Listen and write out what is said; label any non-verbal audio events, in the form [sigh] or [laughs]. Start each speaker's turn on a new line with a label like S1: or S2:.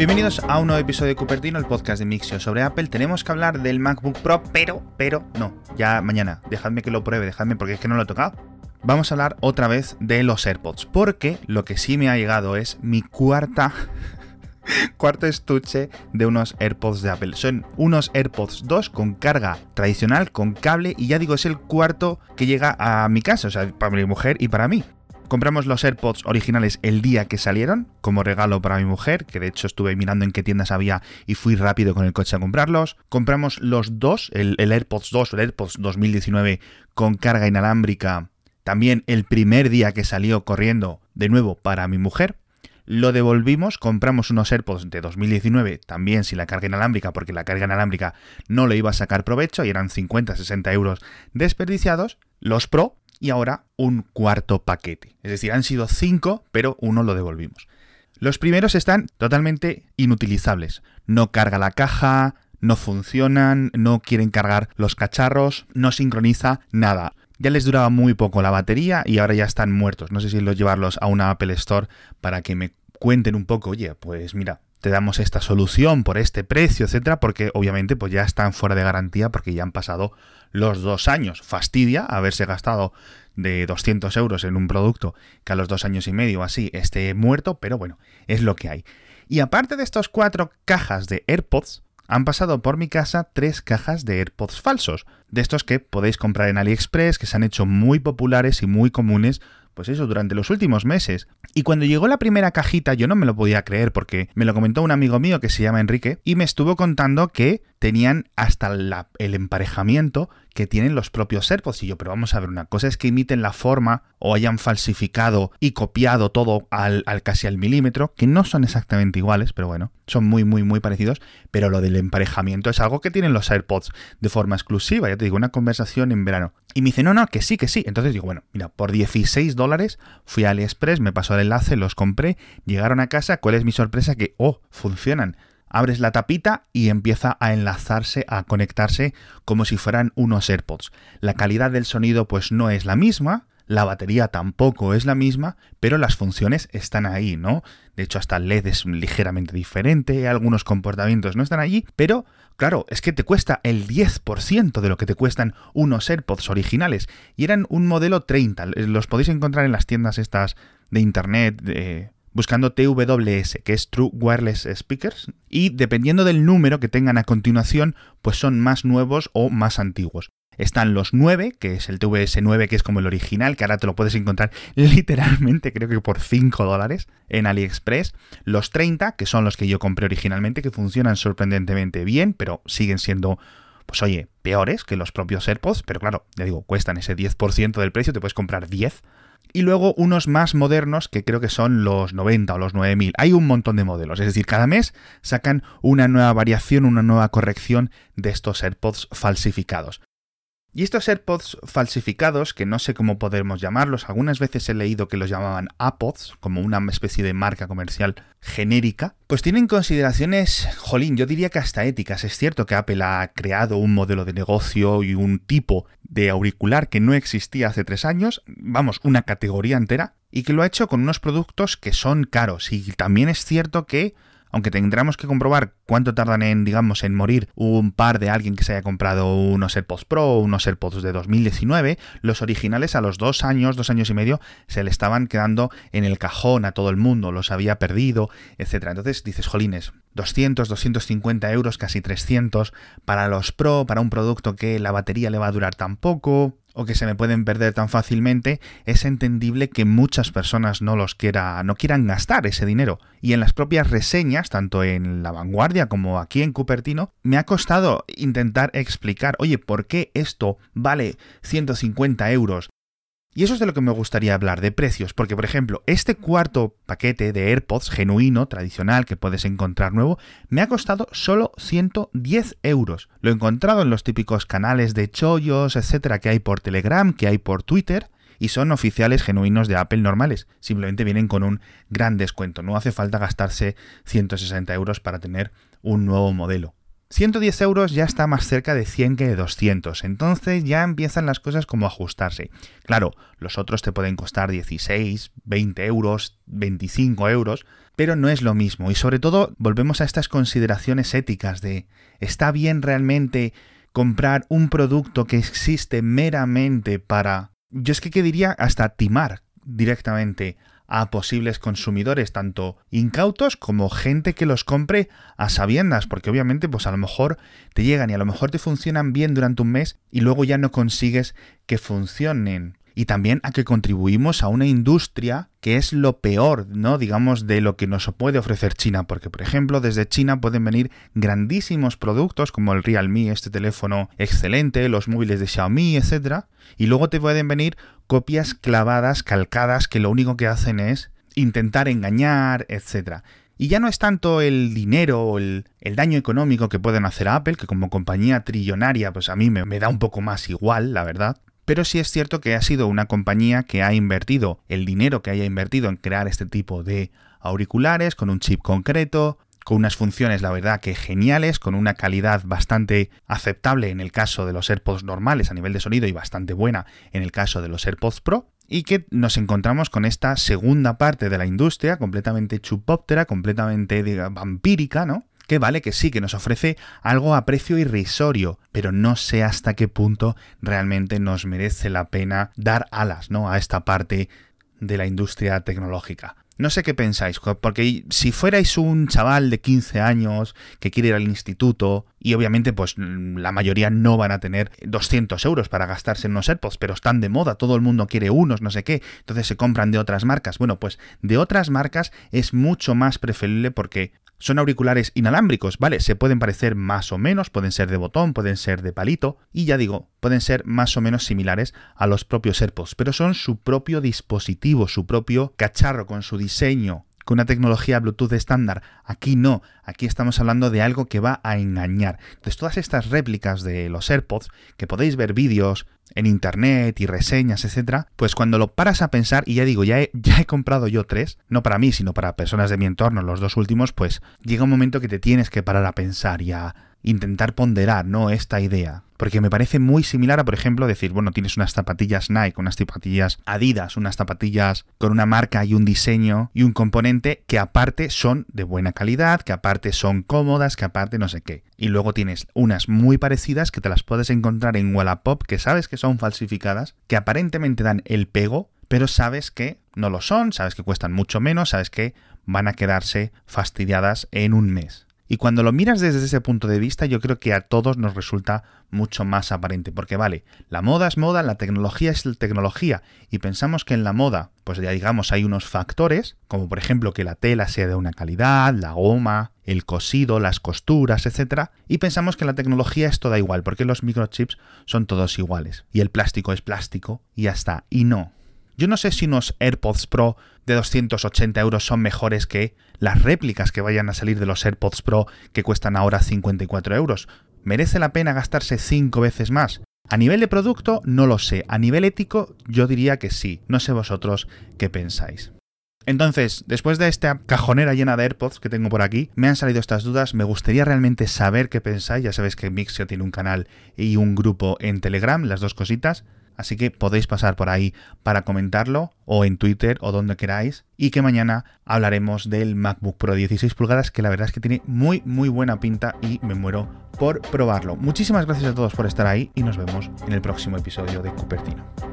S1: Bienvenidos a un nuevo episodio de Cupertino, el podcast de Mixio sobre Apple. Tenemos que hablar del MacBook Pro, pero, pero, no, ya mañana. Dejadme que lo pruebe, dejadme porque es que no lo he tocado. Vamos a hablar otra vez de los AirPods, porque lo que sí me ha llegado es mi cuarta [laughs] cuarto estuche de unos AirPods de Apple. Son unos AirPods 2 con carga tradicional, con cable, y ya digo, es el cuarto que llega a mi casa, o sea, para mi mujer y para mí. Compramos los AirPods originales el día que salieron, como regalo para mi mujer, que de hecho estuve mirando en qué tiendas había y fui rápido con el coche a comprarlos. Compramos los dos, el, AirPods 2 o el AirPods 2019 con carga inalámbrica, también el primer día que salió corriendo de nuevo para mi mujer. Lo devolvimos, compramos unos AirPods de 2019 también sin la carga inalámbrica, porque la carga inalámbrica no le iba a sacar provecho y eran 50-60 euros desperdiciados. Los Pro y ahora un cuarto paquete. Es decir, han sido cinco, pero uno lo devolvimos. Los primeros están totalmente inutilizables. No carga la caja, no funcionan, no quieren cargar los cacharros, no sincroniza nada. Ya les duraba muy poco la batería y ahora ya están muertos. No sé si los llevarlos a una Apple Store para que me cuenten un poco, oye, pues mira, te damos esta solución por este precio, etcétera, porque obviamente pues ya están fuera de garantía porque ya han pasado los dos años. Fastidia haberse gastado de 200 euros en un producto que a los dos años y medio así esté muerto, pero bueno, es lo que hay. Y aparte de estas cuatro cajas de AirPods, han pasado por mi casa tres cajas de AirPods falsos, de estos que podéis comprar en AliExpress, que se han hecho muy populares y muy comunes pues eso, durante los últimos meses. Y cuando llegó la primera cajita yo no me lo podía creer porque me lo comentó un amigo mío que se llama Enrique y me estuvo contando que tenían hasta el emparejamiento que tienen los propios AirPods. Y yo, pero vamos a ver, una cosa es que imiten la forma o hayan falsificado y copiado todo al, al, casi al milímetro, que no son exactamente iguales, pero bueno, son muy, muy, muy parecidos. Pero lo del emparejamiento es algo que tienen los AirPods de forma exclusiva. Ya te digo, una conversación en verano. Y me dice, no, no, que sí, que sí. Entonces digo, bueno, mira, por 16 dólares fui a AliExpress, me pasó el enlace, los compré, llegaron a casa. ¿Cuál es mi sorpresa? Que, oh, funcionan abres la tapita y empieza a enlazarse, a conectarse como si fueran unos AirPods. La calidad del sonido pues no es la misma, la batería tampoco es la misma, pero las funciones están ahí, ¿no? De hecho, hasta el LED es ligeramente diferente, algunos comportamientos no están allí, pero claro, es que te cuesta el 10% de lo que te cuestan unos AirPods originales. Y eran un modelo 30, los podéis encontrar en las tiendas estas de internet, buscando TWS, que es True Wireless Speakers, y dependiendo del número que tengan a continuación, pues son más nuevos o más antiguos. Están los 9, que es el TWS9, que es como el original, que ahora te lo puedes encontrar [laughs] literalmente, creo que por 5 dólares en AliExpress. Los 30, que son los que yo compré originalmente, que funcionan sorprendentemente bien, pero siguen siendo, pues oye, peores que los propios AirPods, pero claro, ya digo, cuestan ese 10% del precio, te puedes comprar 10 y luego unos más modernos que creo que son los 90 o los 9000. Hay un montón de modelos, es decir, cada mes sacan una nueva variación, una nueva corrección de estos AirPods falsificados. Y estos AirPods falsificados, que no sé cómo podemos llamarlos, algunas veces he leído que los llamaban APODs, como una especie de marca comercial genérica, pues tienen consideraciones, jolín, yo diría que hasta éticas. Es cierto que Apple ha creado un modelo de negocio y un tipo de auricular que no existía hace tres años, vamos, una categoría entera, y que lo ha hecho con unos productos que son caros. Y también es cierto que aunque tendremos que comprobar cuánto tardan en, digamos, en morir un par de alguien que se haya comprado unos AirPods Pro o unos AirPods de 2019, los originales a los dos años, dos años y medio, se le estaban quedando en el cajón a todo el mundo, los había perdido, etc. Entonces dices, jolines, 200, 250 euros, casi 300 para los Pro, para un producto que la batería le va a durar tan poco, o que se me pueden perder tan fácilmente, es entendible que muchas personas no los quiera, no quieran gastar ese dinero. Y en las propias reseñas, tanto en La Vanguardia como aquí en Cupertino, me ha costado intentar explicar, oye, ¿por qué esto vale 150 euros? Y eso es de lo que me gustaría hablar, de precios, porque por ejemplo, este cuarto paquete de AirPods genuino, tradicional, que puedes encontrar nuevo, me ha costado solo 110 euros. Lo he encontrado en los típicos canales de chollos, etcétera, que hay por Telegram, que hay por Twitter, y son oficiales genuinos de Apple normales. Simplemente vienen con un gran descuento. No hace falta gastarse 160 euros para tener un nuevo modelo. 110 euros ya está más cerca de 100 que de 200, entonces ya empiezan las cosas como a ajustarse. Claro, los otros te pueden costar 16, 20 euros, 25 euros, pero no es lo mismo. Y sobre todo volvemos a estas consideraciones éticas de ¿está bien realmente comprar un producto que existe meramente para... Yo es que ¿qué diría hasta timar directamente a posibles consumidores, tanto incautos como gente que los compre a sabiendas, porque obviamente pues a lo mejor te llegan y a lo mejor te funcionan bien durante un mes y luego ya no consigues que funcionen y también a que contribuimos a una industria que es lo peor, ¿no? Digamos, de lo que nos puede ofrecer China, porque por ejemplo, desde China pueden venir grandísimos productos como el Realme, este teléfono excelente, los móviles de Xiaomi, etcétera, y luego te pueden venir copias clavadas, calcadas, que lo único que hacen es intentar engañar, etcétera. Y ya no es tanto el dinero o el, daño económico que pueden hacer a Apple, que como compañía trillonaria, pues a mí me da un poco más igual, la verdad pero sí es cierto que ha sido una compañía que ha invertido el dinero que haya invertido en crear este tipo de auriculares con un chip concreto, con unas funciones, la verdad, que geniales, con una calidad bastante aceptable en el caso de los AirPods normales a nivel de sonido y bastante buena en el caso de los AirPods Pro, y que nos encontramos con esta segunda parte de la industria completamente chupóptera, completamente vampírica, ¿no? que vale que sí, que nos ofrece algo a precio irrisorio, pero no sé hasta qué punto realmente nos merece la pena dar alas, ¿no? A esta parte de la industria tecnológica. No sé qué pensáis, porque si fuerais un chaval de 15 años que quiere ir al instituto, y obviamente pues la mayoría no van a tener 200 euros para gastarse en unos AirPods, pero están de moda, todo el mundo quiere unos, no sé qué, entonces se compran de otras marcas. Bueno, pues de otras marcas es mucho más preferible porque son auriculares inalámbricos, ¿vale? Se pueden parecer más o menos, pueden ser de botón, pueden ser de palito, y ya digo, pueden ser más o menos similares a los propios AirPods, pero son su propio dispositivo, su propio cacharro con su diseño, una tecnología Bluetooth estándar. Aquí no, aquí estamos hablando de algo que va a engañar. Entonces todas estas réplicas de los AirPods, que podéis ver vídeos, en internet y reseñas, etcétera, pues cuando lo paras a pensar, y ya digo, ya ya he comprado yo tres, no para mí, sino para personas de mi entorno, los dos últimos, pues llega un momento que te tienes que parar a pensar y a intentar ponderar, ¿no? Esta idea. Porque me parece muy similar a, por ejemplo, decir, bueno, tienes unas zapatillas Nike, unas zapatillas Adidas, unas zapatillas con una marca y un diseño y un componente que aparte son de buena calidad, que aparte son cómodas, que aparte no sé qué. Y luego tienes unas muy parecidas que te las puedes encontrar en Wallapop, que sabes que son falsificadas, que aparentemente dan el pego, pero sabes que no lo son, sabes que cuestan mucho menos, sabes que van a quedarse fastidiadas en un mes. Y cuando lo miras desde ese punto de vista, yo creo que a todos nos resulta mucho más aparente, porque vale, la moda es moda, la tecnología es tecnología, y pensamos que en la moda, pues ya digamos, hay unos factores, como por ejemplo que la tela sea de una calidad, la goma, el cosido, las costuras, etc. Y pensamos que la tecnología es toda igual, porque los microchips son todos iguales, y el plástico es plástico, y ya está, y no. Yo no sé si unos AirPods Pro de 280 euros son mejores que las réplicas que vayan a salir de los AirPods Pro que cuestan ahora 54 euros. ¿Merece la pena gastarse 5 veces más? A nivel de producto, no lo sé. A nivel ético, yo diría que sí. No sé vosotros qué pensáis. Entonces, después de esta cajonera llena de AirPods que tengo por aquí, me han salido estas dudas, me gustaría realmente saber qué pensáis, ya sabéis que Mixio tiene un canal y un grupo en Telegram, las dos cositas, Así que podéis pasar por ahí para comentarlo o en Twitter o donde queráis. Y que mañana hablaremos del MacBook Pro 16 pulgadas que la verdad es que tiene muy muy buena pinta y me muero por probarlo. Muchísimas gracias a todos por estar ahí y nos vemos en el próximo episodio de Cupertino.